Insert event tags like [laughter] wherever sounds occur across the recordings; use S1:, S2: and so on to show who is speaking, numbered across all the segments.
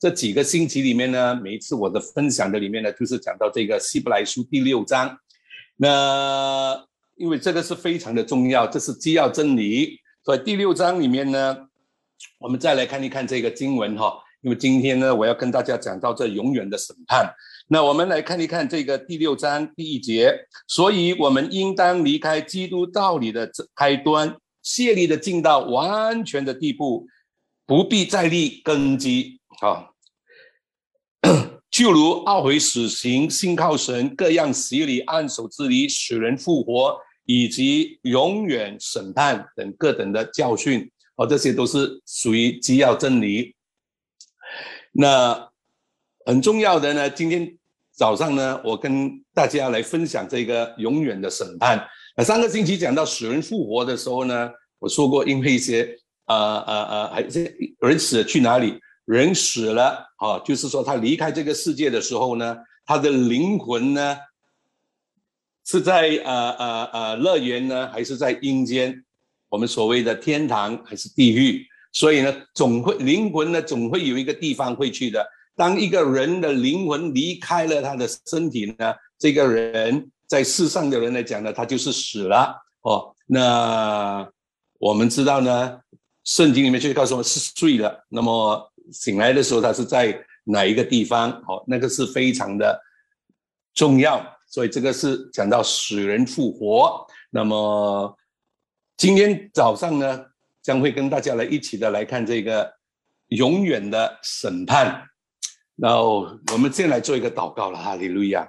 S1: 这几个星期里面呢，每一次我的分享的里面呢，就是讲到这个希伯来书第六章。那因为这个是非常的重要，这是基要真理。所以第六章里面呢，我们再来看一看这个经文哈。因为今天呢，我要跟大家讲到这永远的审判。那我们来看一看这个第六章第一节。所以我们应当离开基督道理的开端，谢力的进到完全的地步，不必再立根基啊。就如懊悔死刑、信靠神、各样洗礼、按手之礼、使人复活，以及永远审判等各等的教训，哦，这些都是属于基要真理。那很重要的呢，今天早上呢，我跟大家来分享这个永远的审判。那上个星期讲到使人复活的时候呢，我说过，因为一些呃呃呃，还是人死去哪里？人死了啊，就是说他离开这个世界的时候呢，他的灵魂呢是在呃呃呃乐园呢，还是在阴间？我们所谓的天堂还是地狱？所以呢，总会灵魂呢，总会有一个地方会去的。当一个人的灵魂离开了他的身体呢，这个人在世上的人来讲呢，他就是死了哦。那我们知道呢，圣经里面就告诉我们是睡了。那么醒来的时候，他是在哪一个地方？哦，那个是非常的重要。所以这个是讲到死人复活。那么今天早上呢？将会跟大家来一起的来看这个永远的审判。然后我们先来做一个祷告了，哈利路亚！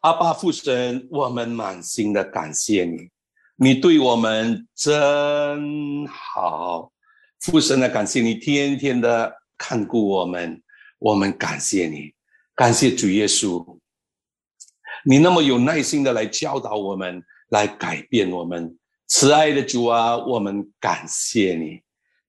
S1: 阿爸父神，我们满心的感谢你，你对我们真好。父神的感谢你，天天的看顾我们，我们感谢你，感谢主耶稣，你那么有耐心的来教导我们，来改变我们。慈爱的主啊，我们感谢你，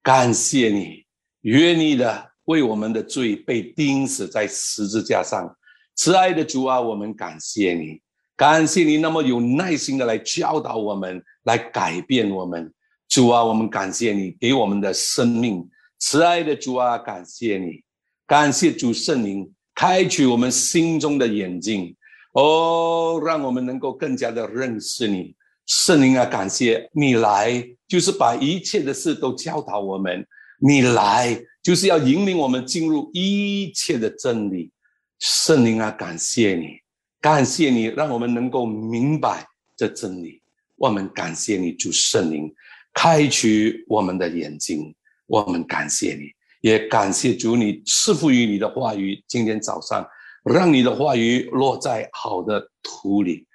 S1: 感谢你，愿你的为我们的罪被钉死在十字架上。慈爱的主啊，我们感谢你，感谢你那么有耐心的来教导我们，来改变我们。主啊，我们感谢你给我们的生命。慈爱的主啊，感谢你，感谢主圣灵开启我们心中的眼睛，哦，让我们能够更加的认识你。圣灵啊，感谢你来，就是把一切的事都教导我们。你来就是要引领我们进入一切的真理。圣灵啊，感谢你，感谢你，让我们能够明白这真理。我们感谢你，主圣灵，开启我们的眼睛。我们感谢你，也感谢主，你赐福于你的话语。今天早上，让你的话语落在好的土里。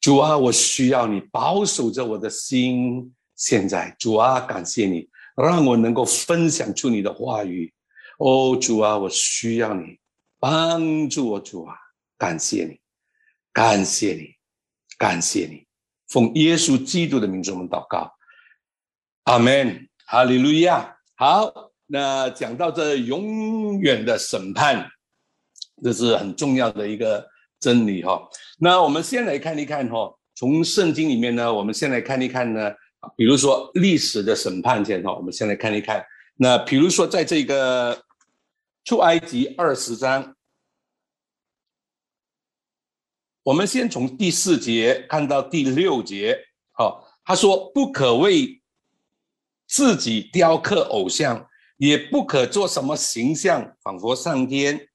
S1: 主啊，我需要你保守着我的心。现在，主啊，感谢你让我能够分享出你的话语。哦，主啊，我需要你帮助我。主啊，感谢你，感谢你，感谢你。奉耶稣基督的名字，我们祷告。阿门，哈利路亚。好，那讲到这永远的审判，这是很重要的一个。真理哈，那我们先来看一看哈，从圣经里面呢，我们先来看一看呢，比如说历史的审判前哈，我们先来看一看。那比如说在这个出埃及二十章，我们先从第四节看到第六节，好，他说不可为自己雕刻偶像，也不可做什么形象，仿佛上天，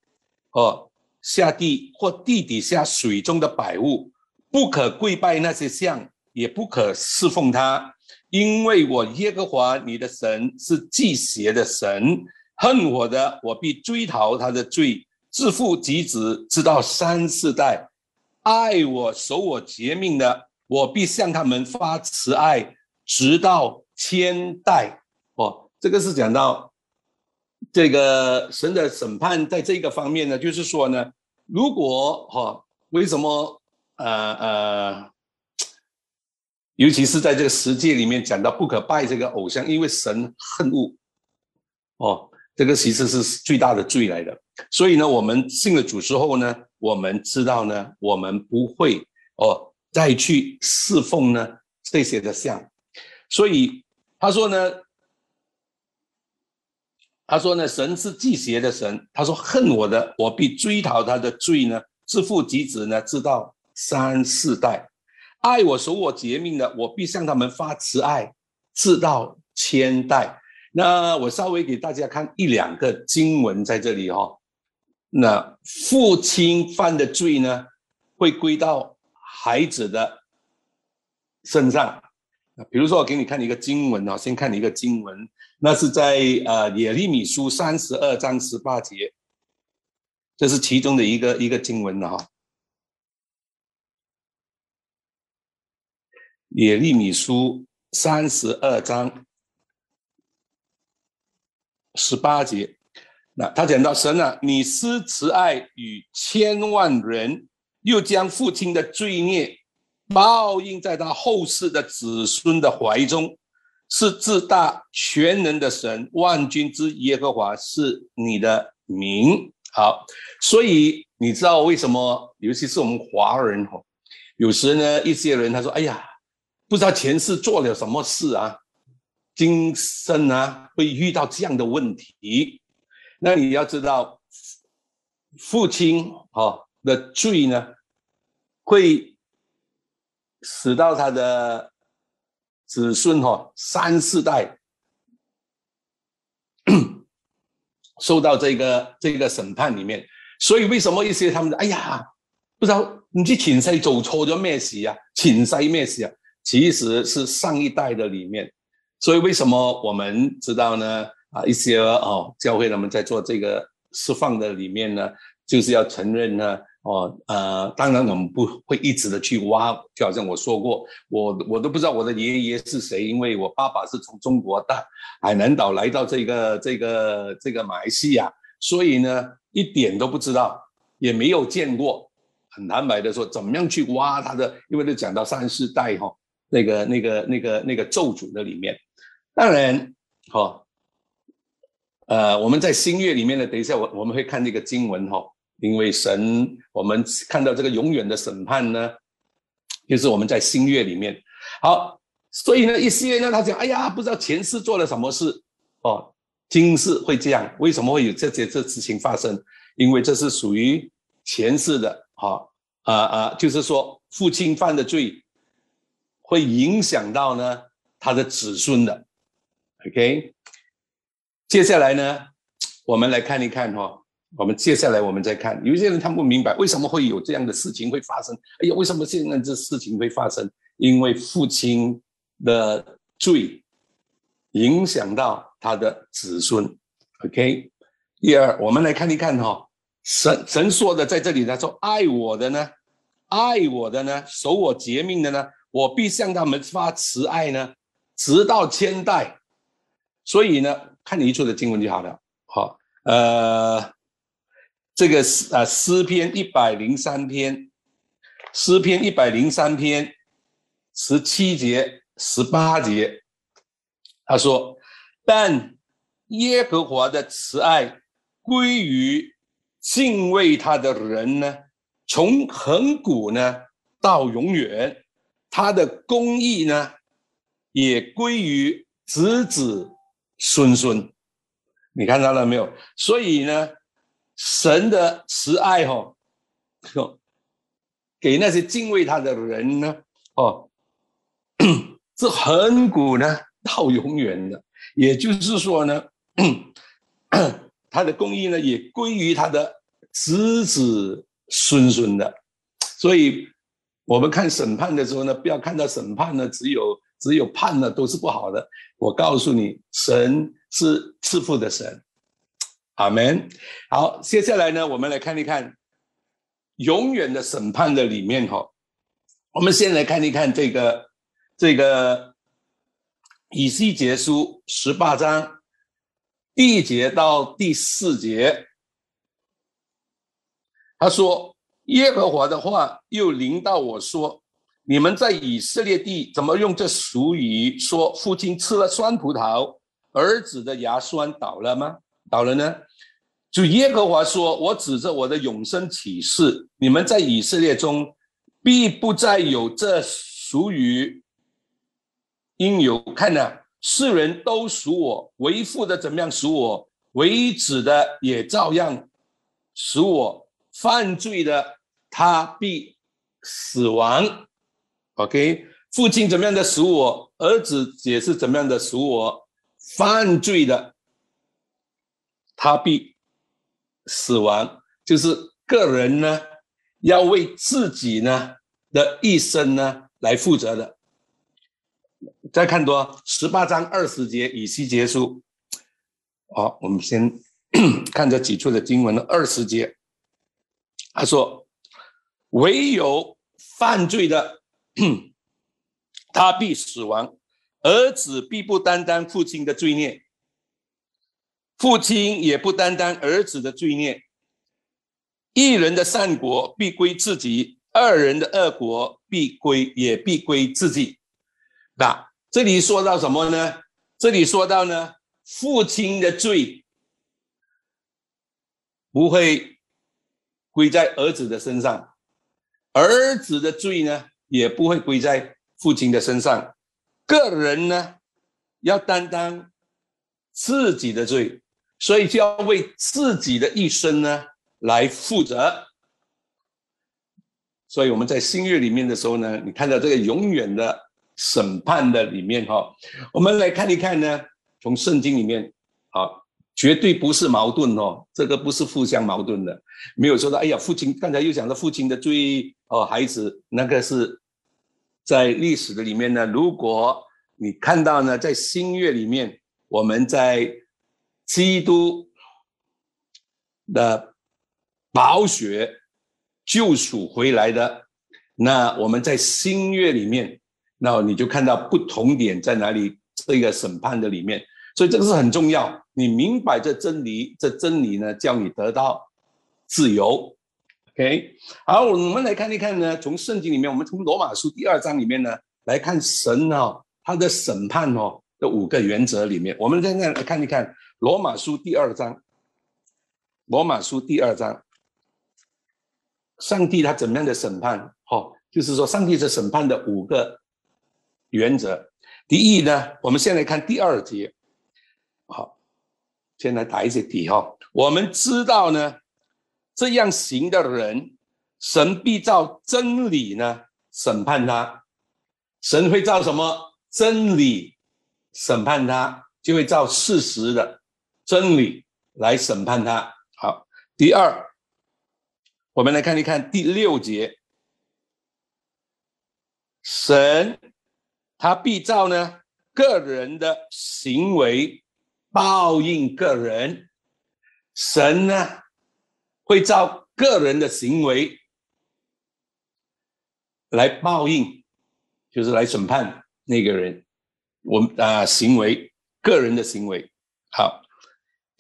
S1: 哦。下地或地底下水中的百物，不可跪拜那些像，也不可侍奉他，因为我耶和华你的神是祭邪的神，恨我的，我必追讨他的罪，自父及子，直到三四代；爱我、守我节命的，我必向他们发慈爱，直到千代。哦，这个是讲到。这个神的审判在这个方面呢，就是说呢，如果哈，为什么呃呃，尤其是在这个十诫里面讲到不可拜这个偶像，因为神恨恶，哦，这个其实是最大的罪来的。所以呢，我们信了主之后呢，我们知道呢，我们不会哦再去侍奉呢这些的像。所以他说呢。他说呢，神是祭邪的神。他说恨我的，我必追讨他的罪呢，自父及子呢，直到三四代；爱我守我节命的，我必向他们发慈爱，直到千代。那我稍微给大家看一两个经文在这里哈。那父亲犯的罪呢，会归到孩子的身上。比如说，我给你看一个经文哦，先看一个经文，那是在呃耶利米书三十二章十八节，这是其中的一个一个经文的哈。耶利米书三十二章十八节。那他讲到神啊，你施慈爱与千万人，又将父亲的罪孽报应在他后世的子孙的怀中，是自大全能的神，万军之耶和华是你的名。好，所以你知道为什么？尤其是我们华人哦，有时呢，一些人他说：“哎呀，不知道前世做了什么事啊，今生啊会遇到这样的问题。”那你要知道，父亲哈的罪呢，会使到他的子孙哈三四代 [coughs] 受到这个这个审判里面。所以为什么一些他们哎呀，不知道你去前世做错咗咩事啊？前世咩事啊？其实是上一代的里面。所以为什么我们知道呢？啊，一些哦，教会他们在做这个释放的里面呢，就是要承认呢，哦，呃，当然我们不会一直的去挖，就好像我说过，我我都不知道我的爷爷是谁，因为我爸爸是从中国的海南岛来到这个这个这个马来西亚，所以呢，一点都不知道，也没有见过。很坦白的说，怎么样去挖他的？因为都讲到三四代哈，那个那个那个那个咒诅的里面，当然，哈。呃，我们在新月里面呢，等一下我我们会看那个经文哈，因为神，我们看到这个永远的审判呢，就是我们在新月里面。好，所以呢，一些呢，他讲，哎呀，不知道前世做了什么事哦，今世会这样，为什么会有这些这事情发生？因为这是属于前世的，哈啊啊，就是说父亲犯的罪，会影响到呢他的子孙的，OK。接下来呢，我们来看一看哈。我们接下来我们再看，有些人他不明白为什么会有这样的事情会发生。哎呀，为什么现在这事情会发生？因为父亲的罪影响到他的子孙。OK，第二，我们来看一看哈。神神说的在这里，他说：“爱我的呢，爱我的呢，守我节命的呢，我必向他们发慈爱呢，直到千代。”所以呢。看你一处的经文就好了。好，呃，这个诗啊，诗篇一百零三篇，诗篇一百零三篇十七节、十八节，他说：“但耶和华的慈爱归于敬畏他的人呢，从恒古呢到永远，他的公义呢也归于子子。”孙孙，你看到了没有？所以呢，神的慈爱哦，给那些敬畏他的人呢，哦，[clears throat] 是恒古呢到永远的。也就是说呢，[clears throat] 他的公义呢也归于他的子子孙孙的。所以，我们看审判的时候呢，不要看到审判呢只有。只有判了都是不好的。我告诉你，神是赐福的神，阿门。好，接下来呢，我们来看一看永远的审判的里面哈。我们先来看一看这个这个以西结书十八章第一节到第四节，他说：“耶和华的话又临到我说。”你们在以色列地怎么用这俗语说？父亲吃了酸葡萄，儿子的牙酸倒了吗？倒了呢？主耶和华说：“我指着我的永生启示，你们在以色列中必不再有这属于。应有看呢，世人都属我，为父的怎么样属我，为子的也照样属我犯罪的，他必死亡。OK，父亲怎么样的属我，儿子也是怎么样的属我犯罪的，他必死亡。就是个人呢，要为自己呢的一生呢来负责的。再看多十八章二十节，以西结束。好，我们先 [clears throat] 看这几处的经文。二十节，他说：“唯有犯罪的，[clears throat] 他必死亡；儿子必不担当父亲的罪孽，父亲也不担当儿子的罪孽。一人的善果必归自己，二人的恶果必归也必归自己。”那这里说到什么呢？这里说到呢？父亲的罪不会归在儿子的身上，儿子的罪呢也不会归在父亲的身上。个人呢要担当自己的罪，所以就要为自己的一生呢来负责。所以我们在新月里面的时候呢，你看到这个永远的审判的里面哈，我们来看一看呢。从圣经里面，啊，绝对不是矛盾哦，这个不是互相矛盾的，没有说到，哎呀，父亲刚才又讲到父亲的罪哦，孩子那个是在历史的里面呢。如果你看到呢，在新月里面，我们在基督的宝血救赎回来的，那我们在新月里面，那你就看到不同点在哪里，这个审判的里面。所以这个是很重要，你明白这真理，这真理呢，叫你得到自由。OK，好，我们来看一看呢，从圣经里面，我们从罗马书第二章里面呢来看神哦，他的审判哦的五个原则里面，我们现在来看一看罗马书第二章。罗马书第二章，上帝他怎么样的审判？哦，就是说上帝是审判的五个原则。第一呢，我们先来看第二节。好，先来打一些底哈。我们知道呢，这样行的人，神必照真理呢审判他。神会照什么真理审判他？就会照事实的真理来审判他。好，第二，我们来看一看第六节，神他必照呢个人的行为。报应个人，神呢会照个人的行为来报应，就是来审判那个人。我们啊，行为个人的行为。好，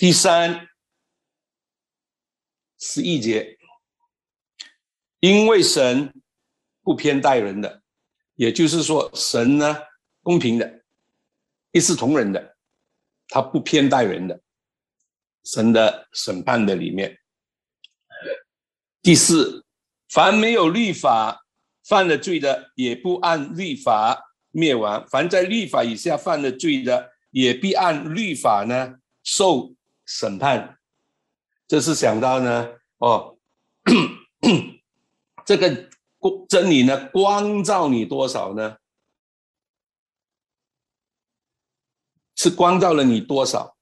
S1: 第三十一节，因为神不偏待人的，也就是说，神呢公平的，一视同仁的。他不偏待人的，神的审判的里面。第四，凡没有律法犯了罪的，也不按律法灭亡；凡在律法以下犯了罪的，也必按律法呢受审判。这是想到呢，哦，[clears throat] 这个真理呢，光照你多少呢？是光照了你多少？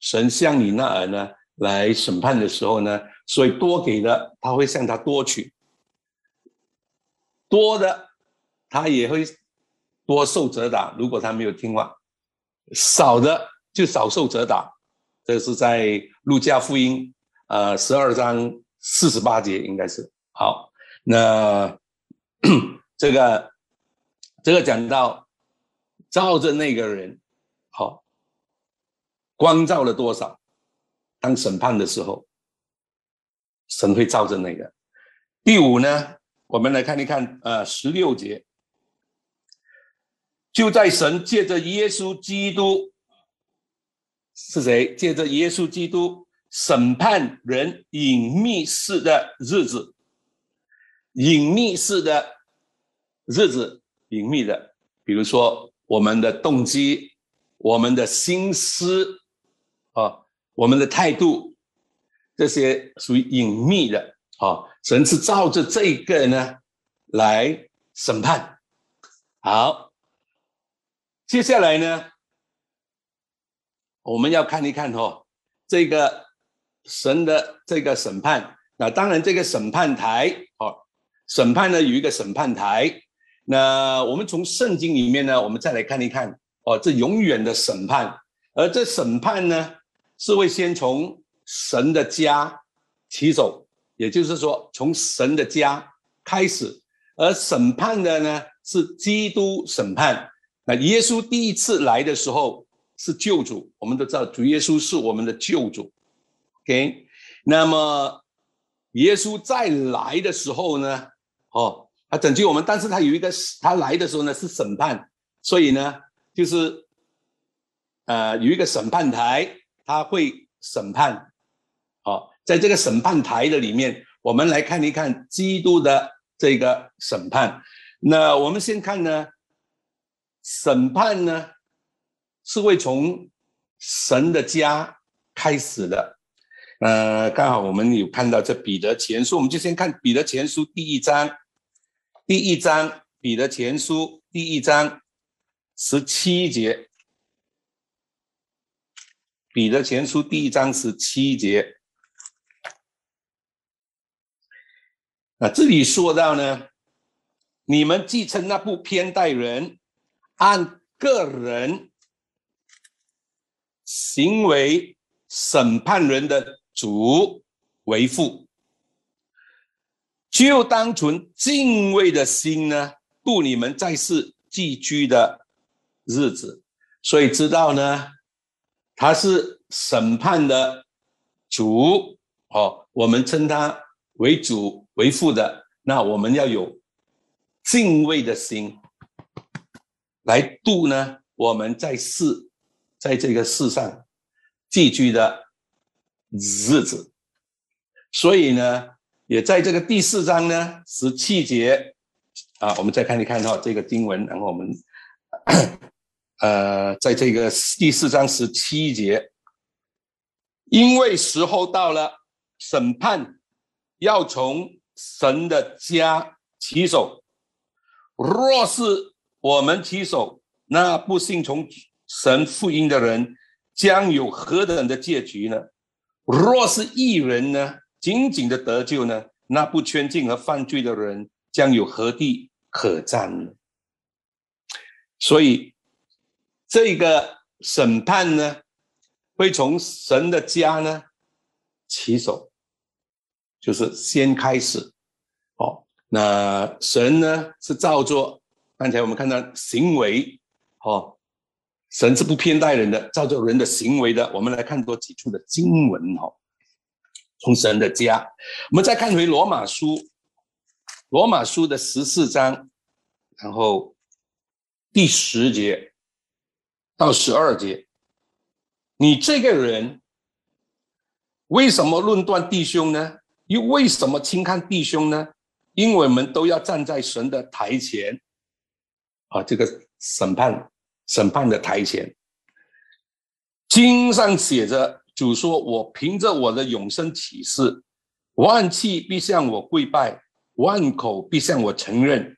S1: 神向你那儿呢来审判的时候呢，所以多给的他会向他多取，多的他也会多受责打。如果他没有听话，少的就少受责打。这是在路加福音呃十二章四十八节应该是好。那 [coughs] 这个这个讲到照着那个人。好，光照了多少？当审判的时候，神会照着那个。第五呢，我们来看一看，呃，十六节，就在神借着耶稣基督是谁？借着耶稣基督审判人隐秘式的日子，隐秘式的日子，隐秘的，比如说我们的动机。我们的心思啊，我们的态度，这些属于隐秘的。好，神是照着这个呢来审判。好，接下来呢，我们要看一看哦，这个神的这个审判。那当然，这个审判台，哦，审判呢有一个审判台。那我们从圣经里面呢，我们再来看一看，哦，这永远的审判。而这审判呢，是会先从神的家起手，也就是说，从神的家开始。而审判的呢，是基督审判。那耶稣第一次来的时候是救主，我们都知道主耶稣是我们的救主。OK，那么。耶稣再来的时候呢，哦，他拯救我们，但是他有一个，他来的时候呢是审判，所以呢，就是，呃，有一个审判台，他会审判，好，在这个审判台的里面，我们来看一看基督的这个审判。那我们先看呢，审判呢是会从神的家开始的。呃，刚好我们有看到这彼得前书，我们就先看彼得前书第一章，第一章彼得前书第一章十七节，彼得前书第一章十七节。啊，这里说到呢，你们继承那部偏待人，按个人行为审判人的。主为父，就单纯敬畏的心呢，度你们在世寄居的日子。所以知道呢，他是审判的主哦，我们称他为主为父的。那我们要有敬畏的心来度呢，我们在世在这个世上寄居的。日子，所以呢，也在这个第四章呢十七节啊，我们再看一看哈这个经文，然后我们 [coughs] 呃，在这个第四章十七节，因为时候到了，审判要从神的家起手，若是我们起手，那不信从神福音的人将有何等的结局呢？若是一人呢，仅仅的得救呢，那不圈禁和犯罪的人将有何地可占呢？所以，这个审判呢，会从神的家呢起手，就是先开始。哦，那神呢是照做，刚才我们看到行为，哦。神是不偏待人的，照着人的行为的。我们来看多几处的经文哈，从神的家，我们再看回罗马书，罗马书的十四章，然后第十节到十二节，你这个人为什么论断弟兄呢？又为什么轻看弟兄呢？因为我们都要站在神的台前，啊，这个审判。审判的台前，经上写着：“主说，我凭着我的永生启示，万气必向我跪拜，万口必向我承认。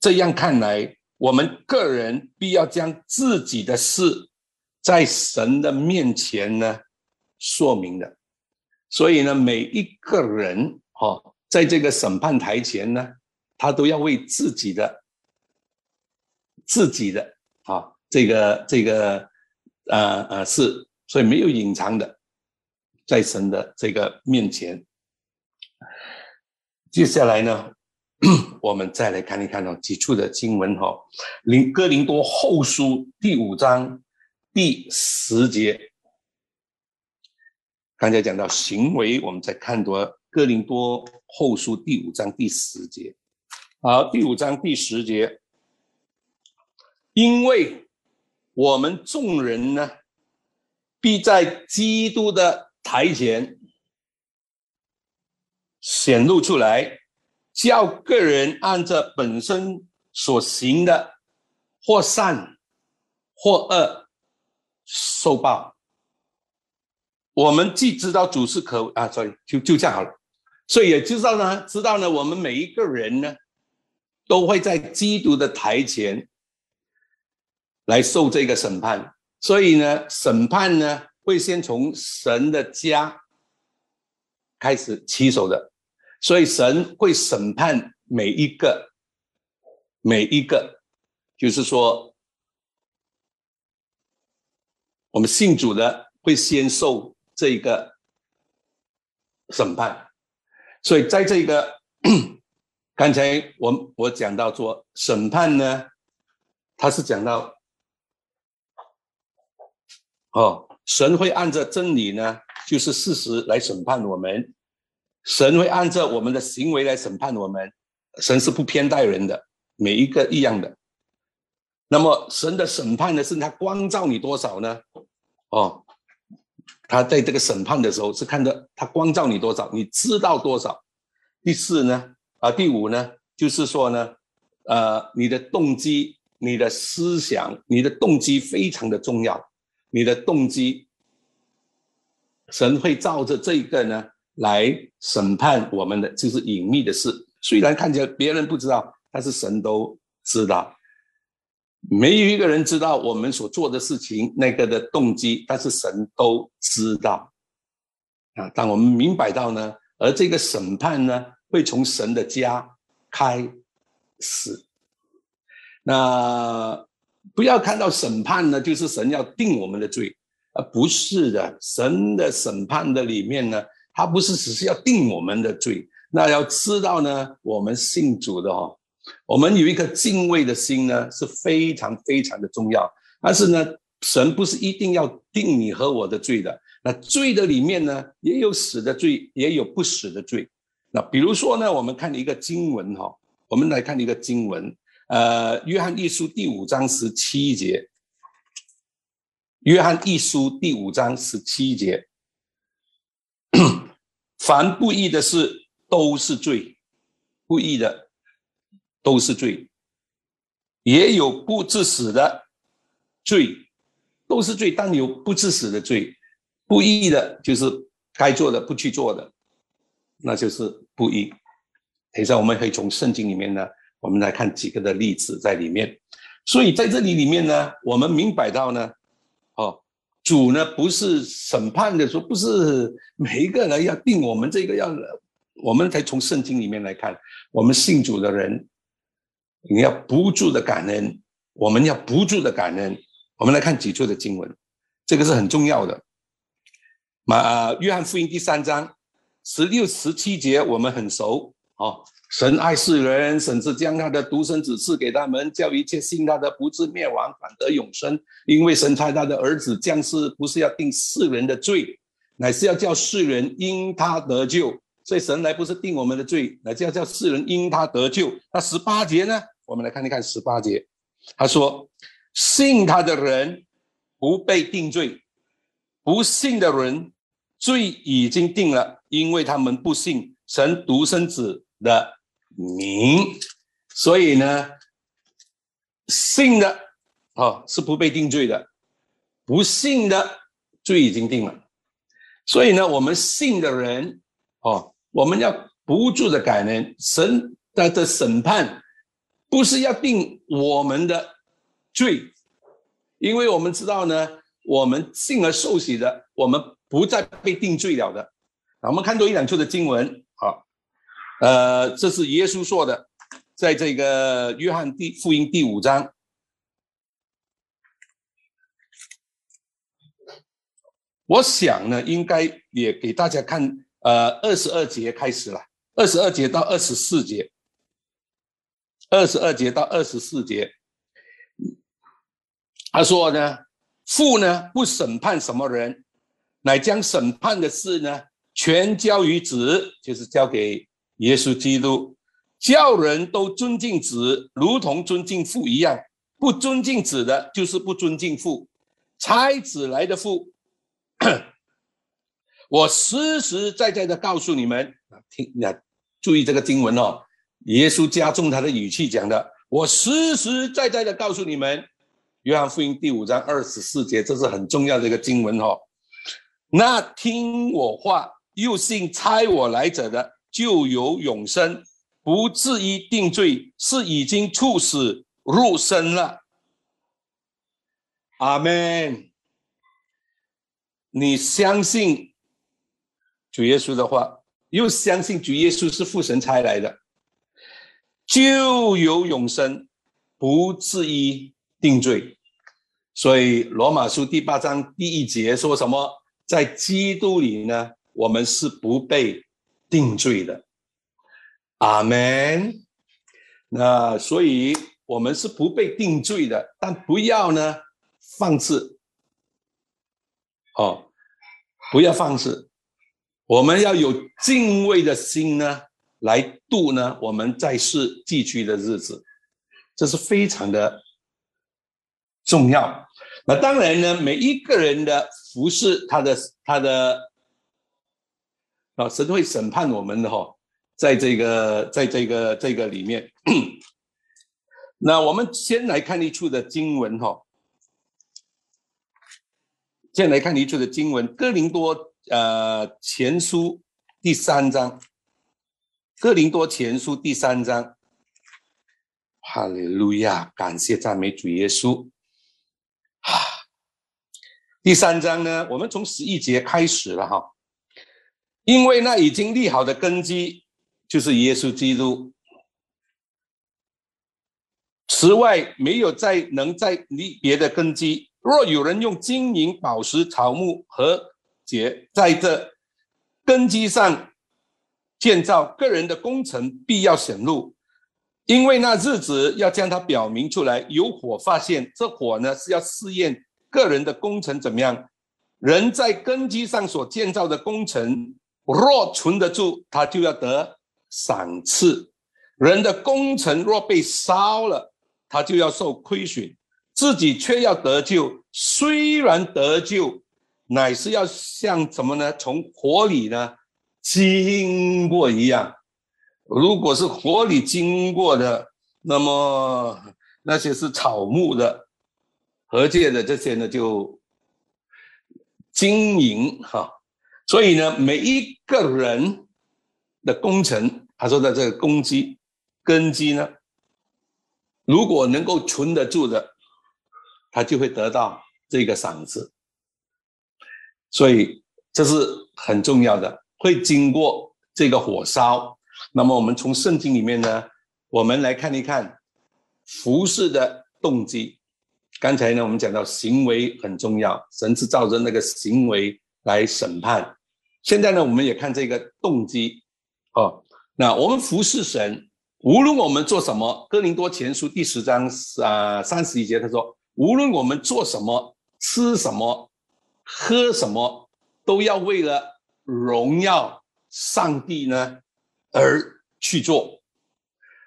S1: 这样看来，我们个人必要将自己的事在神的面前呢说明的。所以呢，每一个人哈，在这个审判台前呢，他都要为自己的、自己的。”这个这个，呃呃，是，所以没有隐藏的，在神的这个面前。接下来呢，[coughs] 我们再来看一看哦，几处的经文哈，《林哥林多后书》第五章第十节，刚才讲到行为，我们再看多《哥林多后书》第五章第十节。好，第五章第十节，因为。我们众人呢，必在基督的台前显露出来，叫个人按着本身所行的，或善或恶受报。我们既知道主是可啊，sorry，就就这样好了。所以也知道呢，知道呢，我们每一个人呢，都会在基督的台前来受这个审判。所以呢，审判呢，会先从神的家开始起手的。所以神会审判每一个，每一个，就是说，我们信主的会先受这个审判。所以在这个 [clears throat] 刚才我我讲到说审判呢，他是讲到哦，神会按着真理呢，就是事实来审判我们，神会按照我们的行为来审判我们，神是不偏待人的，每一个一样的。那么神的审判呢，是他光照你多少呢？哦。他在这个审判的时候是看着他光照你多少，你知道多少。第四呢，啊，第五呢，就是说呢，呃，你的动机、你的思想、你的动机非常的重要。你的动机，神会照着这个呢来审判我们的，就是隐秘的事。虽然看起来别人不知道，但是神都知道。没有一个人知道我们所做的事情那个的动机，但是神都知道啊。当我们明白到呢，而这个审判呢，会从神的家开始。那不要看到审判呢，就是神要定我们的罪啊，不是的。神的审判的里面呢，他不是只是要定我们的罪。那要知道呢，我们信主的哦。我们有一颗敬畏的心呢，是非常非常的重要。但是呢，神不是一定要定你和我的罪的。那罪的里面呢，也有死的罪，也有不死的罪。那比如说呢，我们看一个经文哈，我们来看一个经文，呃，约翰一书第五章十七节。约翰一书第五章十七节，[coughs] 凡不义的事都是罪，不义的。都是罪，也有不致死的罪，都是罪，但有不致死的罪，不义的，就是该做的不去做的，那就是不义。等一下，我们可以从圣经里面呢，我们来看几个的例子在里面。所以在这里里面呢，我们明白到呢，哦，主呢不是审判的说，不是每一个人要定我们这个要，我们才从圣经里面来看，我们信主的人。你要不住的感恩，我们要不住的感恩。我们来看几处的经文，这个是很重要的。马约翰福音第三章十六、十七节，我们很熟。哦，神爱世人，甚至将他的独生子赐给他们，叫一切信他的不至灭亡，反得永生。因为神差他的儿子降世，不是要定世人的罪，乃是要叫世人因他得救。所以神来不是定我们的罪，乃是要叫世人因他得救。那十八节呢？我们来看一看十八节，他说：“信他的人不被定罪，不信的人罪已经定了，因为他们不信神独生子的名。所以呢，信的哦是不被定罪的，不信的罪已经定了。所以呢，我们信的人哦。”我们要不住的感恩，神的的审判不是要定我们的罪，因为我们知道呢，我们信而受洗的，我们不再被定罪了的。我们看多一两处的经文，好，呃，这是耶稣说的，在这个约翰第福音第五章，我想呢，应该也给大家看。呃，二十二节开始了，二十二节到二十四节，二十二节到二十四节，他说呢，父呢不审判什么人，乃将审判的事呢全交于子，就是交给耶稣基督，叫人都尊敬子，如同尊敬父一样。不尊敬子的，就是不尊敬父，差子来的父。[clears throat] 我实实在在的告诉你们，听那注意这个经文哦。耶稣加重他的语气讲的，我实实在在的告诉你们，约翰福音第五章二十四节，这是很重要的一个经文哦。那听我话又信差我来者的，就有永生，不至于定罪，是已经处死入生了。阿门。你相信主耶稣的话，又相信主耶稣是父神差来的，就有永生，不至于定罪。所以罗马书第八章第一节说什么？在基督里呢，我们是不被定罪的。阿门。那所以我们是不被定罪的，但不要呢放肆。哦，不要放肆，我们要有敬畏的心呢，来度呢我们在世寄居的日子，这是非常的重要。那当然呢，每一个人的服饰，他的他的啊，神会审判我们的哈，在这个在这个这个里面。那我们先来看一处的经文哈，先来看一处的经文，《哥林多呃前书》第三章，《哥林多前书》第三章，哈利路亚，感谢赞美主耶稣。啊，第三章呢，我们从十一节开始了哈，因为那已经立好的根基就是耶稣基督，此外没有再能再立别的根基。若有人用金银宝石草木和结在这根基上建造个人的工程，必要显露。因为那日子要将它表明出来，有火发现，这火呢是要试验个人的工程怎么样。人在根基上所建造的工程，若存得住，他就要得赏赐；人的工程若被烧了，他就要受亏损，自己却要得救。虽然得救，乃是要像什么呢？从火里呢经过一样。如果是火里经过的，那么那些是草木的、河界的这些呢，就经营哈。所以呢，每一个人的工程，他说的这个根基、根基呢，如果能够存得住的，他就会得到这个赏赐。所以这是很重要的，会经过这个火烧。那么我们从圣经里面呢，我们来看一看服饰的动机。刚才呢，我们讲到行为很重要，神是照着那个行为来审判。现在呢，我们也看这个动机。哦，那我们服侍神，无论我们做什么，《哥林多前书》第十章啊三十一节他说，无论我们做什么、吃什么、喝什么，都要为了荣耀上帝呢。而去做，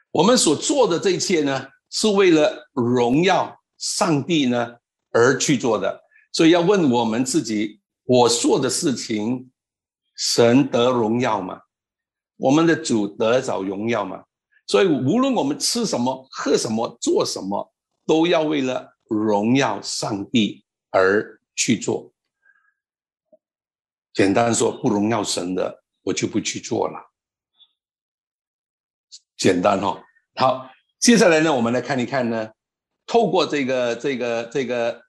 S1: 我们所做的这一切呢，是为了荣耀上帝呢而去做的。所以要问我们自己：我做的事情，神得荣耀嘛？我们的主得着荣耀嘛？所以无论我们吃什么、喝什么、做什么，都要为了荣耀上帝而去做。简单说，不荣耀神的，我就不去做了。简单哈，好，接下来呢，我们来看一看呢，透过这个这个这个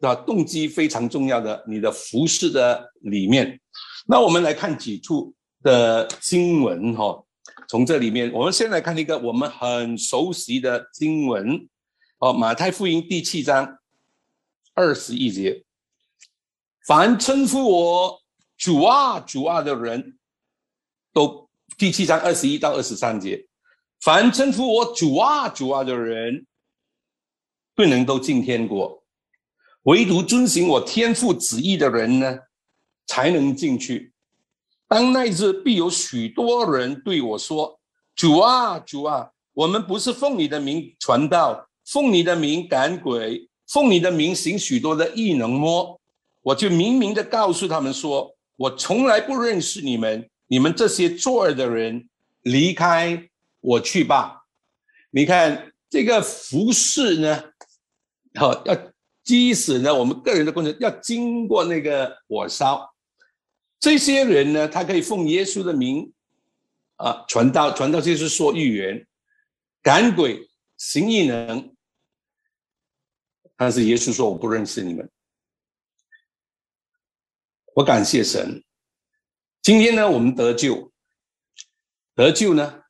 S1: 啊动机非常重要的你的服饰的里面，那我们来看几处的经文哈，从这里面，我们先来看一个我们很熟悉的经文，哦，马太福音第七章二十一节，凡称呼我主啊主啊的人，都第七章二十一到二十三节。凡称呼我主啊主啊的人，不能都进天国；唯独遵行我天父旨意的人呢，才能进去。当那日必有许多人对我说：“主啊主啊，我们不是奉你的名传道，奉你的名赶鬼，奉你的名行许多的异能么？”我就明明的告诉他们说：“我从来不认识你们，你们这些作恶的人，离开。”我去吧，你看这个服饰呢，好要即使呢，我们个人的工程要经过那个火烧，这些人呢，他可以奉耶稣的名啊传道，传道就是说预言、赶鬼、行异能。但是耶稣说：“我不认识你们。”我感谢神。今天呢，我们得救，得救呢，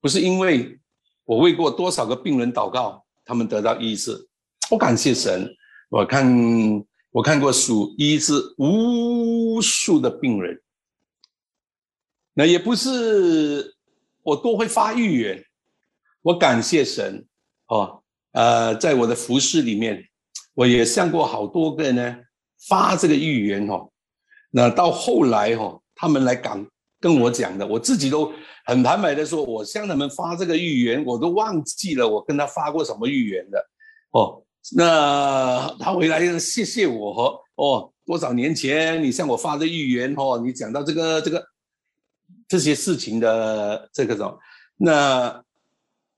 S1: 不是因为我为过多少个病人祷告，他们得到医治。我感谢神。我看我看过数医治无数的病人，那也不是我多会发预言。我感谢神哦。呃，在我的服饰里面，我也向过好多个呢发这个预言哦。那到后来哦，他们来讲跟我讲的，我自己都很坦白的说，我向他们发这个预言，我都忘记了我跟他发过什么预言的哦。那他回来谢谢我哦，多少年前你向我发的预言哦，你讲到这个这个这些事情的这个种，那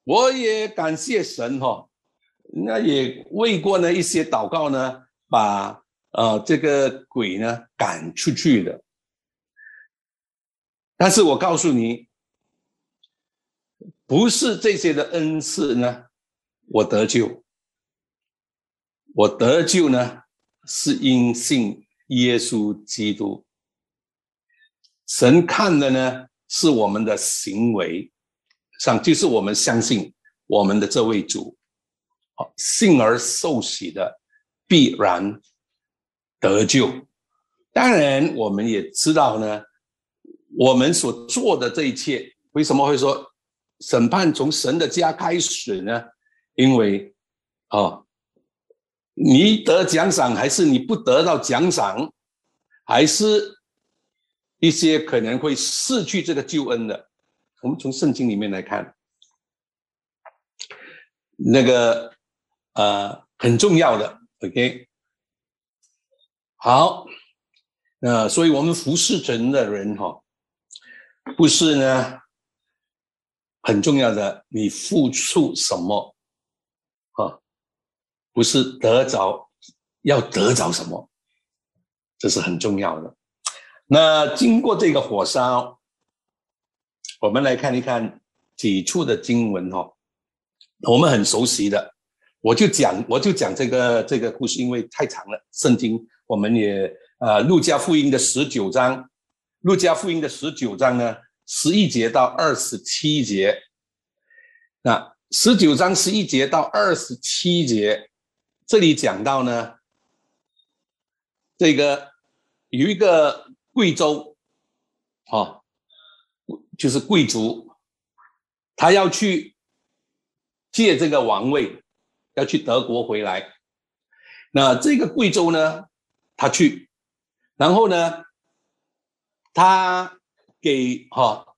S1: 我也感谢神哈。那也为过呢一些祷告呢，把呃这个鬼呢赶出去的。但是我告诉你，不是这些的恩赐呢，我得救，我得救呢是因信耶稣基督。神看的呢是我们的行为上，就是我们相信我们的这位主。信而受洗的必然得救。当然，我们也知道呢，我们所做的这一切，为什么会说审判从神的家开始呢？因为啊，你得奖赏还是你不得到奖赏，还是一些可能会失去这个救恩的。我们从圣经里面来看，那个。呃，很重要的，OK，好，那所以我们服侍神的人哈，不是呢，很重要的，你付出什么？不是得着，要得着什么，这是很重要的。那经过这个火烧，我们来看一看几处的经文哈，我们很熟悉的。我就讲，我就讲这个这个故事，因为太长了。圣经我们也呃，路加福音的十九章，路加福音的十九章呢，十一节到二十七节。那十九章十一节到二十七节，这里讲到呢，这个有一个贵州，啊，就是贵族，他要去借这个王位。要去德国回来，那这个贵州呢，他去，然后呢，他给哈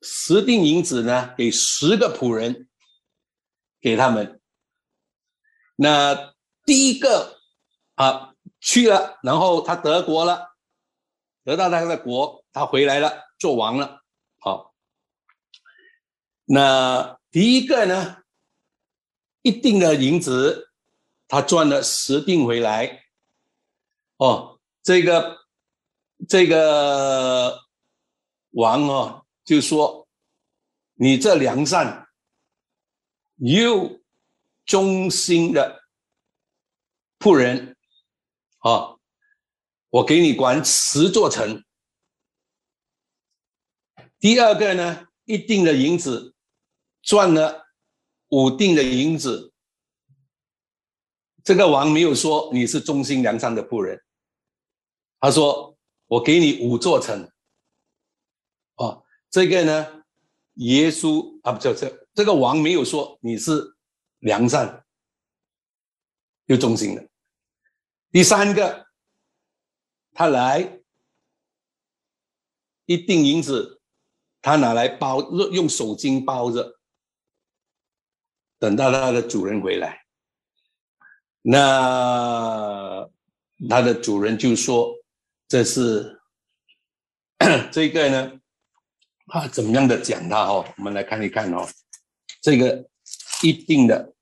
S1: 十锭银子呢，给十个仆人，给他们。那第一个啊去了，然后他德国了，得到他的国，他回来了，做王了。好，那第一个呢？一定的银子，他赚了十锭回来。哦，这个这个王哦，就说你这良善又忠心的仆人，啊，我给你管十座城。第二个呢，一定的银子赚了。五锭的银子，这个王没有说你是忠心良善的仆人，他说我给你五座城。哦，这个呢，耶稣啊，不叫这这个王没有说你是良善又忠心的。第三个，他来一锭银子，他拿来包用手巾包着。等到他的主人回来，那他的主人就说：“这是 [clears throat] 这个呢，啊，怎么样的讲他哦？我们来看一看哦，这个一定的，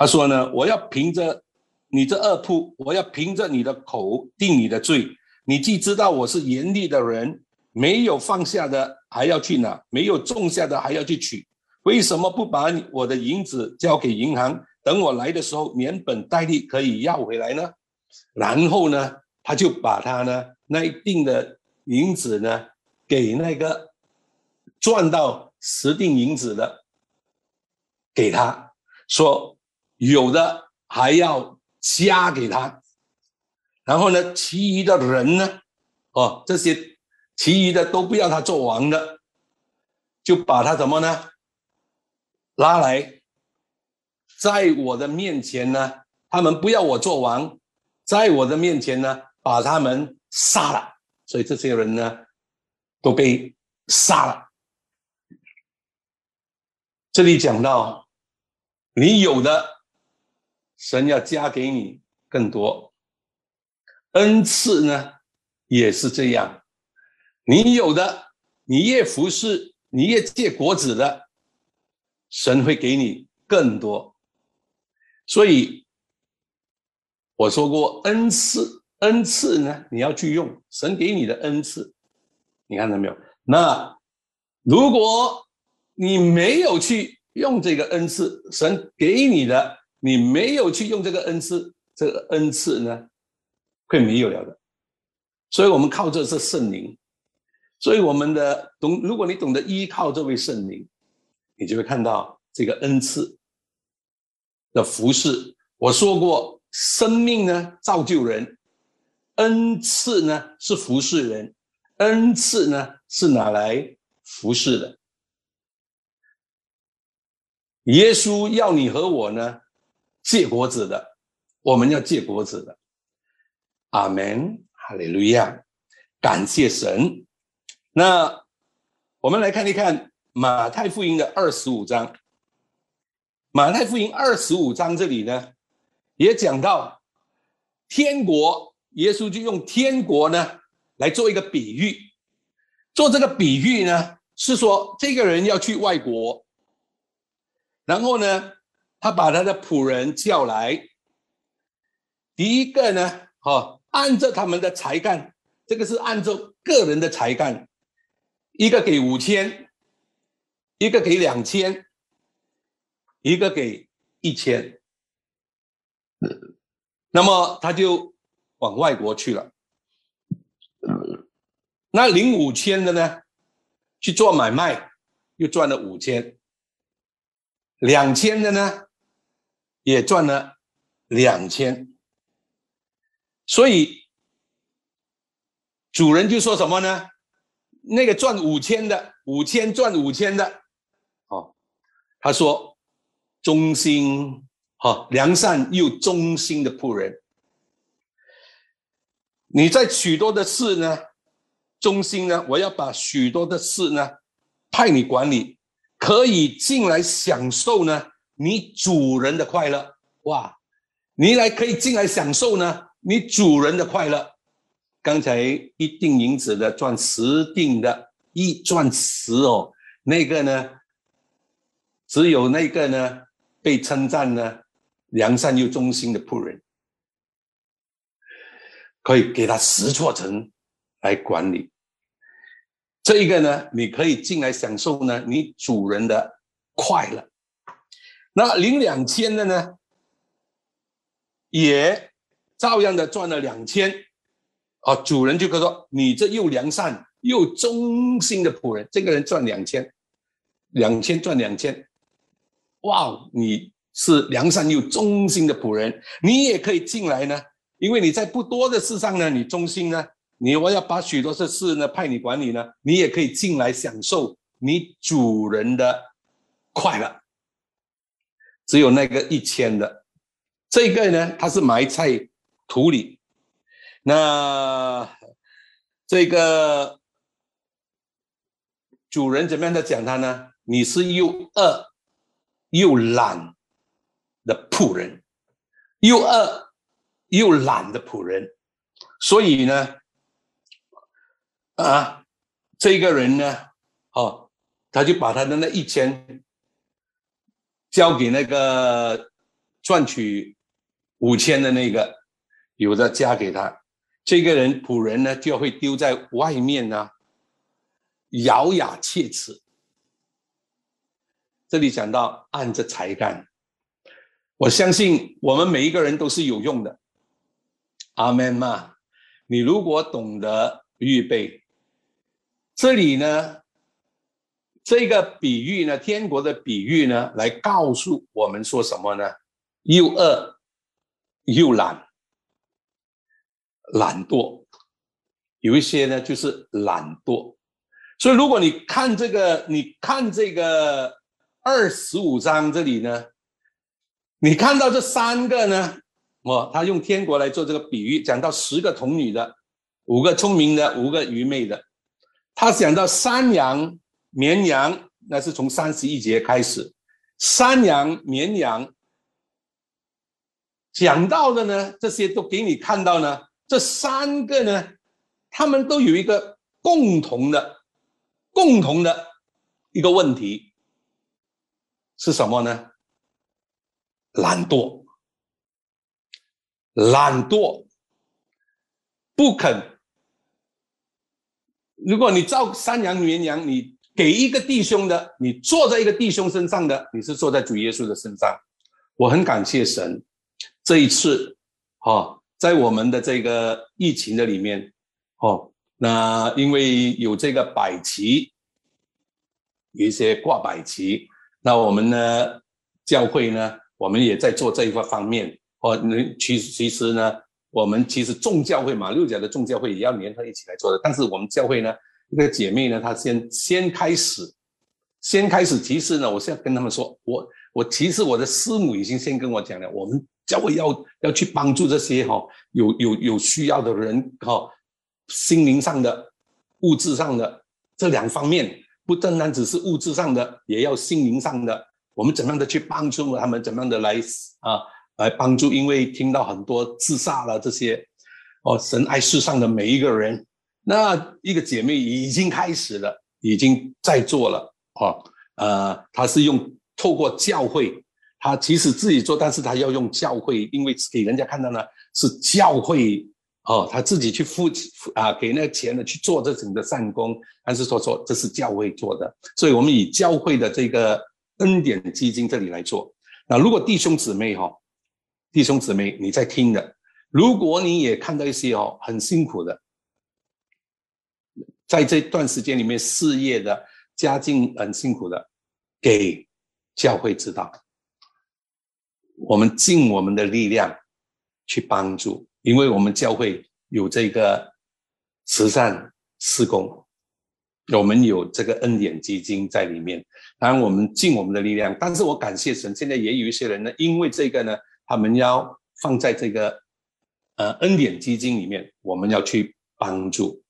S1: 他说呢，我要凭着你这恶铺，我要凭着你的口定你的罪。你既知道我是严厉的人，没有放下的还要去拿，没有种下的还要去取。为什么不把我的银子交给银行，等我来的时候连本带利可以要回来呢？然后呢，他就把他呢那一定的银子呢给那个赚到十锭银子的，给他说有的还要加给他，然后呢，其余的人呢，哦，这些其余的都不要他做王的，就把他怎么呢？拉来，在我的面前呢，他们不要我做王，在我的面前呢，把他们杀了，所以这些人呢，都被杀了。这里讲到，你有的，神要加给你更多，恩赐呢，也是这样，你有的，你越服侍，你越借果子的。神会给你更多，所以我说过恩赐，恩赐呢，你要去用神给你的恩赐，你看到没有？那如果你没有去用这个恩赐，神给你的，你没有去用这个恩赐，这个恩赐呢，会没有了的。所以我们靠这是圣灵，所以我们的懂，如果你懂得依靠这位圣灵。你就会看到这个恩赐的服饰。我说过，生命呢造就人，恩赐呢是服侍人，恩赐呢是拿来服侍的。耶稣要你和我呢借果子的，我们要借果子的。阿门，哈利路亚，感谢神。那我们来看一看。马太福音的二十五章，马太福音二十五章这里呢，也讲到天国，耶稣就用天国呢来做一个比喻，做这个比喻呢是说这个人要去外国，然后呢，他把他的仆人叫来，第一个呢，哈，按照他们的才干，这个是按照个人的才干，一个给五千。一个给两千，一个给一千，那么他就往外国去了。那领五千的呢，去做买卖，又赚了五千；两千的呢，也赚了两千。所以主人就说什么呢？那个赚五千的，五千赚五千的。哦他说：“忠心，哈，良善又忠心的仆人，你在许多的事呢，忠心呢，我要把许多的事呢，派你管理，可以进来享受呢，你主人的快乐。哇，你来可以进来享受呢，你主人的快乐。刚才一锭银子的赚十锭的，一赚十哦，那个呢？”只有那个呢，被称赞呢，良善又忠心的仆人，可以给他十座城来管理。这一个呢，你可以进来享受呢，你主人的快乐。那领两千的呢，也照样的赚了两千。啊，主人就可说：“你这又良善又忠心的仆人，这个人赚两千，两千赚两千。”哇，你是良善又忠心的仆人，你也可以进来呢。因为你在不多的事上呢，你忠心呢，你我要把许多的事呢派你管理呢，你也可以进来享受你主人的快乐。只有那个一千的，这个呢，他是埋在土里。那这个主人怎么样的讲他呢？你是又饿。又懒的仆人，又饿又懒的仆人，所以呢，啊，这个人呢，哦，他就把他的那一千交给那个赚取五千的那个，有的加给他，这个人仆人呢就会丢在外面呢，咬牙切齿。这里讲到按着才干，我相信我们每一个人都是有用的。阿门嘛，你如果懂得预备，这里呢，这个比喻呢，天国的比喻呢，来告诉我们说什么呢？又饿。又懒，懒惰，有一些呢就是懒惰，所以如果你看这个，你看这个二十五章这里呢，你看到这三个呢，哦，他用天国来做这个比喻，讲到十个童女的，五个聪明的，五个愚昧的，他讲到山羊、绵羊，那是从三十一节开始，山羊、绵羊。讲到的呢，这些都给你看到呢。这三个呢，他们都有一个共同的、共同的一个问题是什么呢？懒惰，懒惰，不肯。如果你照山羊、绵羊，你给一个弟兄的，你坐在一个弟兄身上的，你是坐在主耶稣的身上。我很感谢神。这一次，哈，在我们的这个疫情的里面，哦，那因为有这个百旗，有一些挂百旗，那我们呢，教会呢，我们也在做这一个方面，哦，那其其实呢，我们其实众教会嘛，六甲的众教会也要联合一起来做的，但是我们教会呢，一个姐妹呢，她先先开始，先开始，其实呢，我现在跟他们说，我我其实我的师母已经先跟我讲了，我们。教会要要去帮助这些哈有有有需要的人哈，心灵上的、物质上的这两方面，不单单只是物质上的，也要心灵上的。我们怎么样的去帮助他们？怎么样的来啊来帮助？因为听到很多自杀了这些哦，神爱世上的每一个人。那一个姐妹已经开始了，已经在做了哦，呃，她是用透过教会。她其实自己做，但是她要用教会，因为给人家看到呢是教会哦，他自己去付啊，给那个钱呢去做这整个善功，但是说说这是教会做的，所以我们以教会的这个恩典基金这里来做。那如果弟兄姊妹哈，弟兄姊妹你在听的，如果你也看到一些哦很辛苦的，在这段时间里面事业的家境很辛苦的，给教会知道。我们尽我们的力量去帮助，因为我们教会有这个慈善施工，我们有这个恩典基金在里面。当然，我们尽我们的力量，但是我感谢神，现在也有一些人呢，因为这个呢，他们要放在这个呃恩典基金里面，我们要去帮助。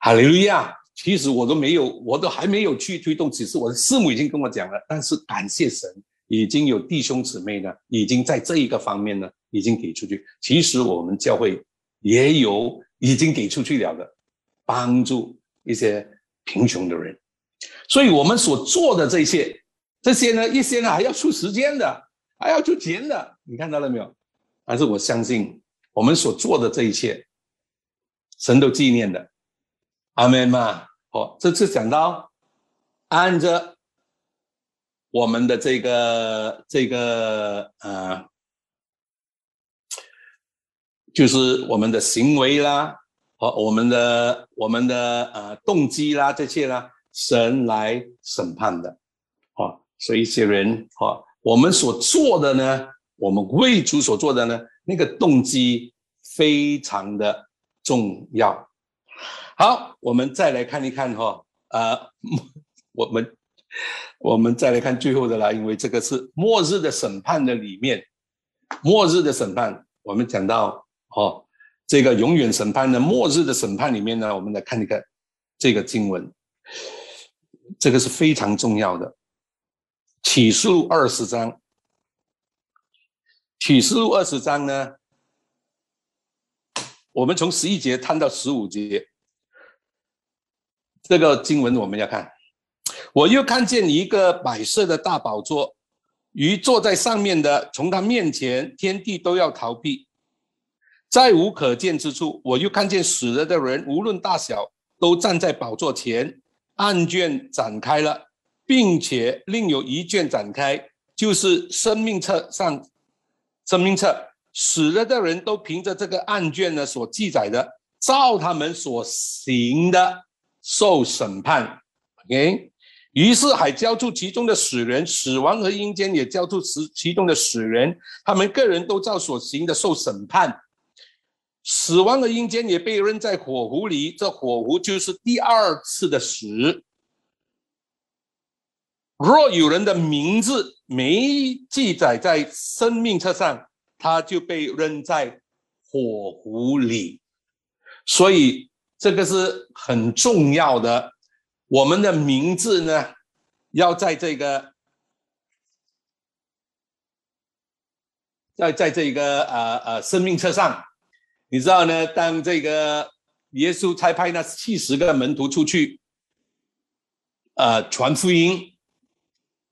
S1: 哈利路亚！其实我都没有，我都还没有去推动，只是我的师母已经跟我讲了。但是感谢神。已经有弟兄姊妹呢，已经在这一个方面呢，已经给出去。其实我们教会也有已经给出去了的，帮助一些贫穷的人。所以我们所做的这些，这些呢，一些呢还要出时间的，还要出钱的。你看到了没有？但是我相信我们所做的这一切，神都纪念的。阿门嘛。好，这次讲到按着。我们的这个这个呃，就是我们的行为啦，和我们的我们的呃动机啦，这些啦，神来审判的，哦，所以一些人哦，我们所做的呢，我们为主所做的呢，那个动机非常的重要。好，我们再来看一看哈，呃，[laughs] 我们。我们再来看最后的啦，因为这个是末日的审判的里面，末日的审判，我们讲到哦，这个永远审判的末日的审判里面呢，我们来看一看这个经文，这个是非常重要的，启示录二十章，启示录二十章呢，我们从十一节看到十五节，这个经文我们要看。我又看见一个白色的大宝座，与坐在上面的，从他面前，天地都要逃避，再无可见之处。我又看见死了的人，无论大小，都站在宝座前，案卷展开了，并且另有一卷展开，就是生命册上，生命册死了的人都凭着这个案卷呢所记载的，照他们所行的受审判。OK。于是还交出其中的死人，死亡和阴间也交出其其中的死人，他们个人都照所行的受审判。死亡和阴间也被扔在火湖里，这火湖就是第二次的死。若有人的名字没记载在生命册上，他就被扔在火湖里。所以这个是很重要的。我们的名字呢，要在这个，在在这个呃呃生命册上，你知道呢？当这个耶稣差派那七十个门徒出去，呃，传福音、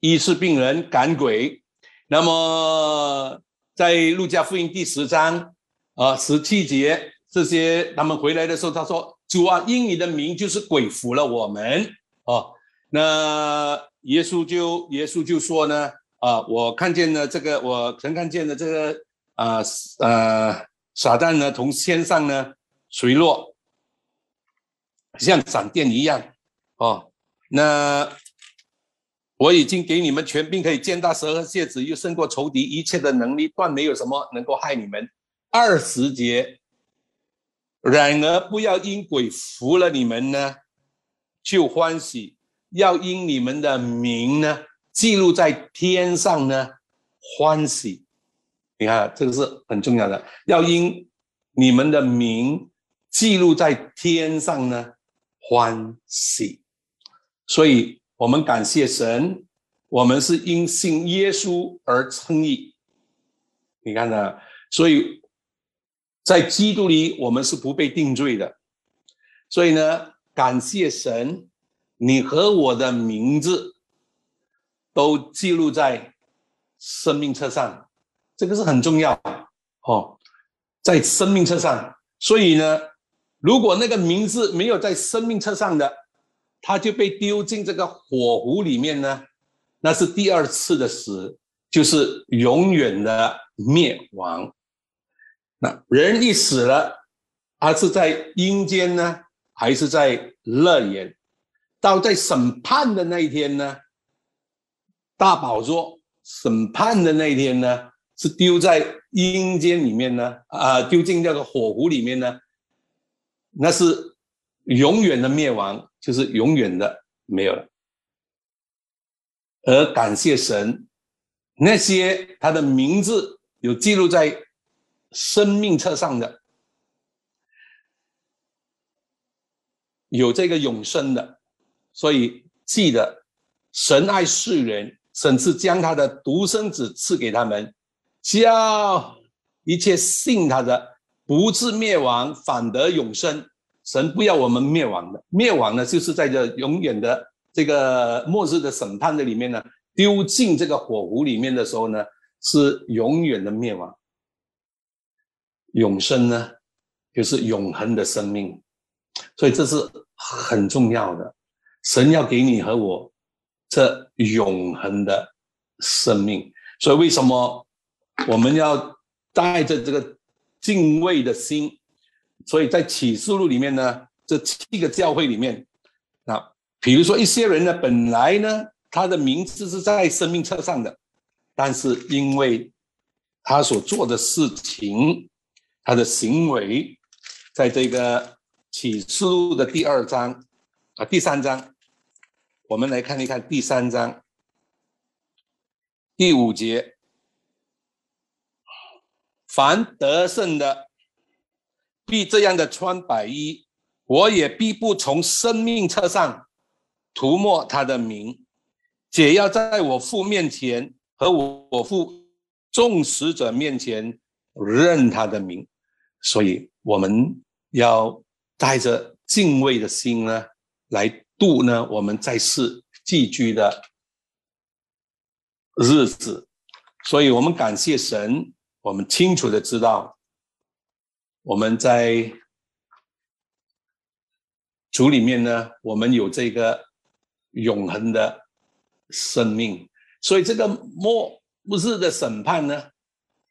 S1: 医治病人、赶鬼，那么在路加福音第十章啊十七节，这些他们回来的时候，他说。主啊，因你的名就是鬼服了我们哦。那耶稣就耶稣就说呢啊，我看见了这个，我曾看见了这个啊呃撒旦呢从天上呢垂落，像闪电一样哦。那我已经给你们权柄，可以见大蛇和蝎子，又胜过仇敌一切的能力，断没有什么能够害你们。二十节。然而，不要因鬼服了你们呢，就欢喜；要因你们的名呢，记录在天上呢，欢喜。你看，这个是很重要的。要因你们的名记录在天上呢，欢喜。所以，我们感谢神，我们是因信耶稣而称义。你看呢？所以。在基督里，我们是不被定罪的，所以呢，感谢神，你和我的名字都记录在生命册上，这个是很重要哦，在生命册上。所以呢，如果那个名字没有在生命册上的，他就被丢进这个火湖里面呢，那是第二次的死，就是永远的灭亡。那人一死了，他是在阴间呢，还是在乐园？到在审判的那一天呢？大宝座审判的那一天呢，是丢在阴间里面呢？啊，丢进这个火湖里面呢？那是永远的灭亡，就是永远的没有了。而感谢神，那些他的名字有记录在。生命册上的有这个永生的，所以记得神爱世人，甚至将他的独生子赐给他们，叫一切信他的不至灭亡，反得永生。神不要我们灭亡的，灭亡呢，就是在这永远的这个末日的审判的里面呢，丢进这个火湖里面的时候呢，是永远的灭亡。永生呢，就是永恒的生命，所以这是很重要的。神要给你和我这永恒的生命，所以为什么我们要带着这个敬畏的心？所以在启示录里面呢，这七个教会里面，那比如说一些人呢，本来呢他的名字是在生命册上的，但是因为他所做的事情。他的行为，在这个启示录的第二章啊，第三章，我们来看一看第三章第五节：凡得胜的，必这样的穿白衣；我也必不从生命册上涂抹他的名，且要在我父面前和我父众使者面前认他的名。所以我们要带着敬畏的心呢，来度呢我们在世寄居的日子。所以我们感谢神，我们清楚的知道，我们在主里面呢，我们有这个永恒的生命。所以这个末日的审判呢，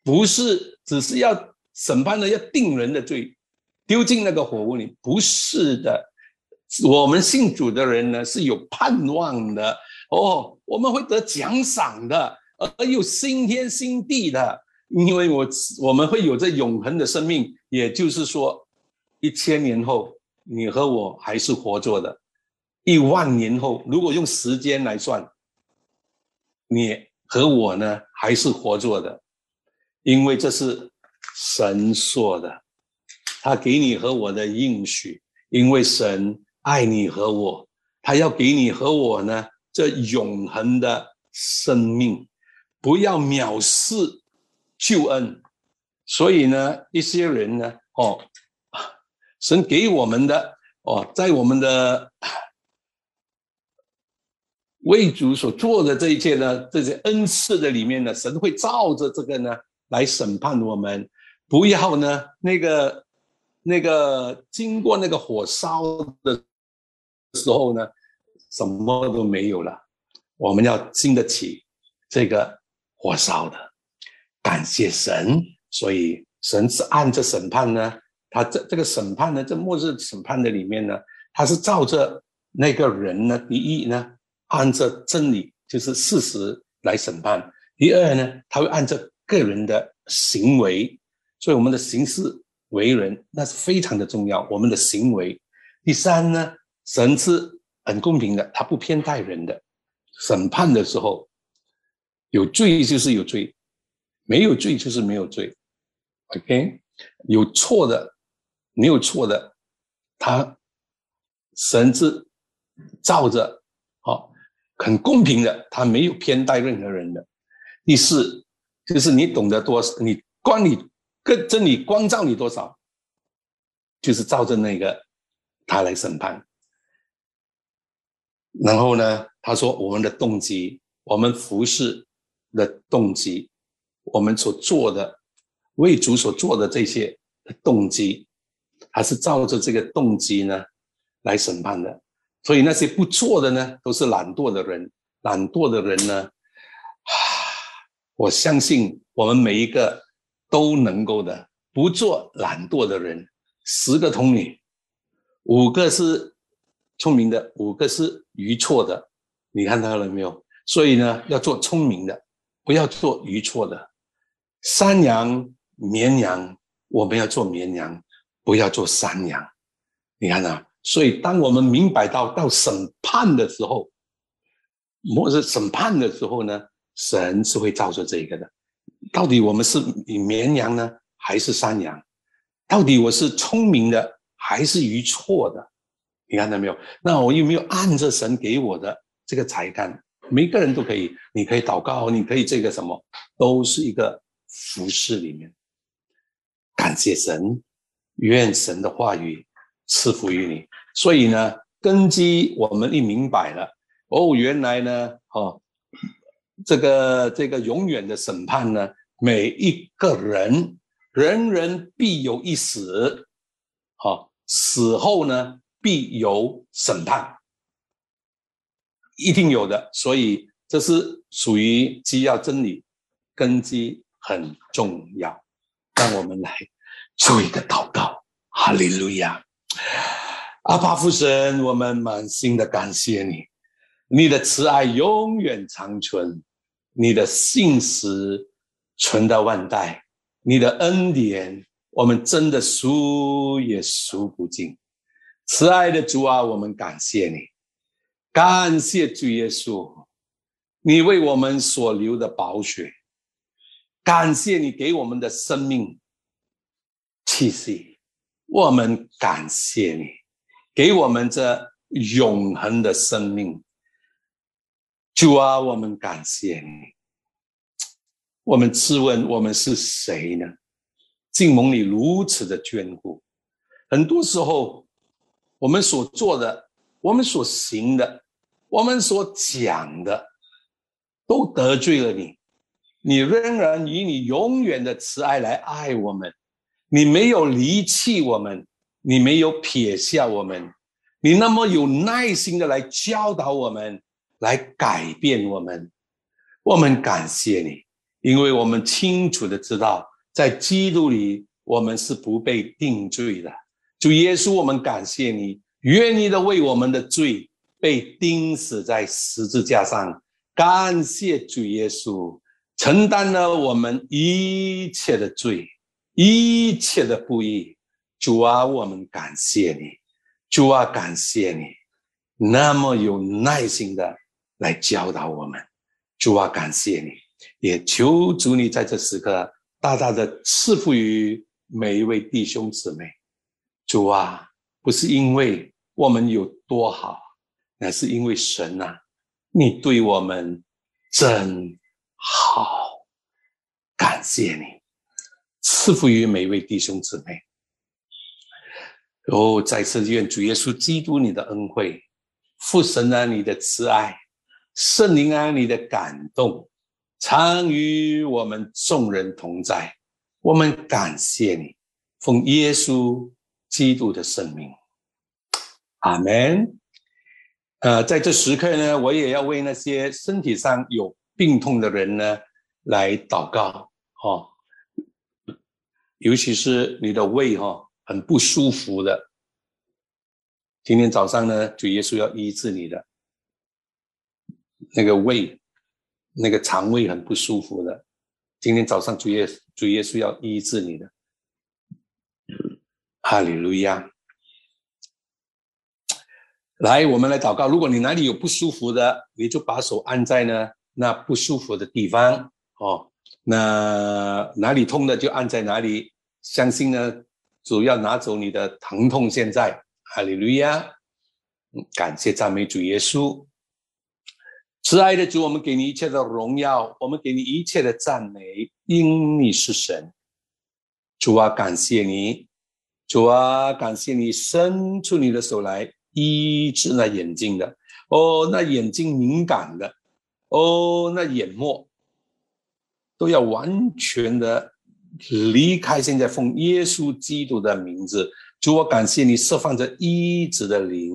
S1: 不是只是要审判呢，要定人的罪，丢进那个火屋里，不是的。我们信主的人呢，是有盼望的哦，我们会得奖赏的。而又新天新地的，因为我我们会有这永恒的生命，也就是说，一千年后你和我还是活着的，一万年后如果用时间来算，你和我呢还是活着的，因为这是神说的，他给你和我的应许，因为神爱你和我，他要给你和我呢这永恒的生命。不要藐视救恩，所以呢，一些人呢，哦，神给我们的哦，在我们的为主所做的这一切呢，这些恩赐的里面呢，神会照着这个呢来审判我们。不要呢，那个那个经过那个火烧的时候呢，什么都没有了。我们要经得起这个。火烧的，感谢神，所以神是按着审判呢，他这这个审判呢，这末日审判的里面呢，他是照着那个人呢，第一呢，按着真理就是事实来审判；第二呢，他会按照个人的行为，所以我们的行事为人那是非常的重要，我们的行为。第三呢，神是很公平的，他不偏待人的，审判的时候。有罪就是有罪，没有罪就是没有罪，OK？有错的，没有错的，他神是照着，好，很公平的，他没有偏待任何人的。第四，就是你懂得多，你光你跟真理光照你多少，就是照着那个他来审判。然后呢，他说我们的动机，我们服侍。的动机，我们所做的为主所做的这些动机，还是照着这个动机呢来审判的。所以那些不做的呢，都是懒惰的人。懒惰的人呢，[sighs] 我相信我们每一个都能够的。不做懒惰的人，十个童女，五个是聪明的，五个是愚错的。你看到了没有？所以呢，要做聪明的。不要做愚错的山羊、绵羊，我们要做绵羊，不要做山羊。你看啊，所以当我们明白到到审判的时候，末日审判的时候呢，神是会照着这个的。到底我们是绵羊呢，还是山羊？到底我是聪明的，还是愚错的？你看到没有？那我有没有按着神给我的这个才干？每个人都可以，你可以祷告，你可以这个什么，都是一个服饰里面。感谢神，愿神的话语赐福于你。所以呢，根基我们一明白了，哦，原来呢，哦，这个这个永远的审判呢，每一个人，人人必有一死，好，死后呢，必有审判。一定有的，所以这是属于基要真理，根基很重要。让我们来做一个祷告，哈利路亚！阿爸父神，我们满心的感谢你，你的慈爱永远长存，你的信实存到万代，你的恩典我们真的数也数不尽。慈爱的主啊，我们感谢你。感谢主耶稣，你为我们所流的宝血，感谢你给我们的生命气息，我们感谢你给我们这永恒的生命。主啊，我们感谢你。我们自问，我们是谁呢？敬蒙你如此的眷顾。很多时候，我们所做的，我们所行的。我们所讲的都得罪了你，你仍然以你永远的慈爱来爱我们，你没有离弃我们，你没有撇下我们，你那么有耐心的来教导我们，来改变我们。我们感谢你，因为我们清楚的知道，在基督里我们是不被定罪的。主耶稣，我们感谢你，愿意的为我们的罪。被钉死在十字架上，感谢主耶稣承担了我们一切的罪，一切的不义。主啊，我们感谢你，主啊，感谢你那么有耐心的来教导我们。主啊，感谢你，也求主你在这时刻大大的赐福于每一位弟兄姊妹。主啊，不是因为我们有多好。那是因为神呐，你对我们真好，感谢你赐福于每一位弟兄姊妹。哦，再次愿主耶稣基督你的恩惠、父神啊你的慈爱、圣灵啊你的感动，常与我们众人同在。我们感谢你，奉耶稣基督的圣名，阿门。呃，在这时刻呢，我也要为那些身体上有病痛的人呢来祷告，哈，尤其是你的胃哈很不舒服的，今天早上呢，主耶稣要医治你的那个胃，那个肠胃很不舒服的，今天早上主耶主耶稣要医治你的，哈利路亚。来，我们来祷告。如果你哪里有不舒服的，你就把手按在呢那不舒服的地方哦。那哪里痛的就按在哪里。相信呢，主要拿走你的疼痛。现在，哈利路亚，感谢赞美主耶稣，慈爱的主，我们给你一切的荣耀，我们给你一切的赞美，因你是神。主啊，感谢你，主啊，感谢你伸出你的手来。医治那眼睛的哦，那眼睛敏感的哦，那眼膜都要完全的离开。现在奉耶稣基督的名字，主我感谢你释放着医治的灵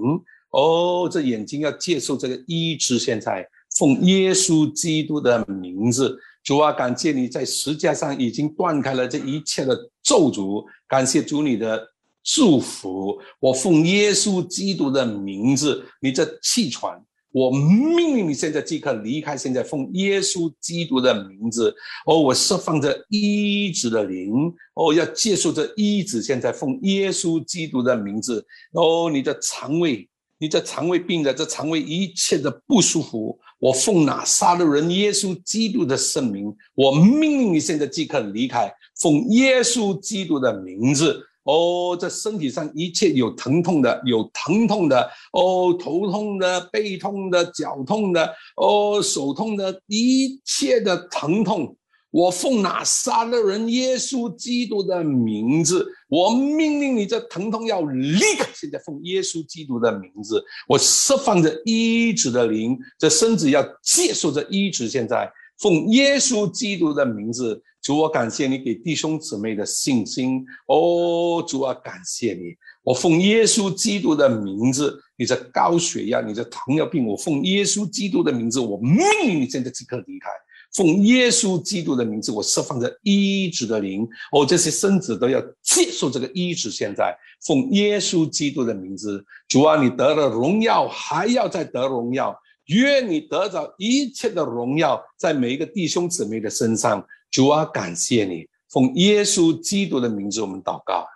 S1: 哦，这眼睛要接受这个医治。现在奉耶稣基督的名字，主啊，感谢你在石架上已经断开了这一切的咒诅，感谢主你的。祝福我奉耶稣基督的名字，你这气喘，我命令你现在即刻离开。现在奉耶稣基督的名字，哦，我释放着医治的灵，哦，要接受这医治。现在奉耶稣基督的名字，哦，你的肠胃，你这肠胃病的这肠胃一切的不舒服，我奉拿撒勒人耶稣基督的圣名，我命令你现在即刻离开。奉耶稣基督的名字。哦，这身体上一切有疼痛的，有疼痛的，哦，头痛的，背痛的，脚痛的，哦，手痛的，一切的疼痛，我奉拿撒勒人耶稣基督的名字，我命令你这疼痛要立刻，现在奉耶稣基督的名字，我释放着医治的灵，这身子要接受着医治，现在奉耶稣基督的名字。主啊，感谢你给弟兄姊妹的信心哦！主啊，感谢你！我奉耶稣基督的名字，你这高血压、你这糖尿病，我奉耶稣基督的名字，我命令你现在即刻离开。奉耶稣基督的名字，我释放着医治的灵哦！这些身子都要接受这个医治。现在奉耶稣基督的名字，主啊，你得了荣耀，还要再得荣耀。愿你得着一切的荣耀，在每一个弟兄姊妹的身上。主啊，感谢你，奉耶稣基督的名字，我们祷告，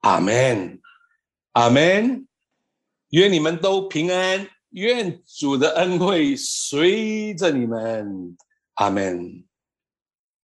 S1: 阿门，阿门。愿你们都平安，愿主的恩惠随着你们，阿门。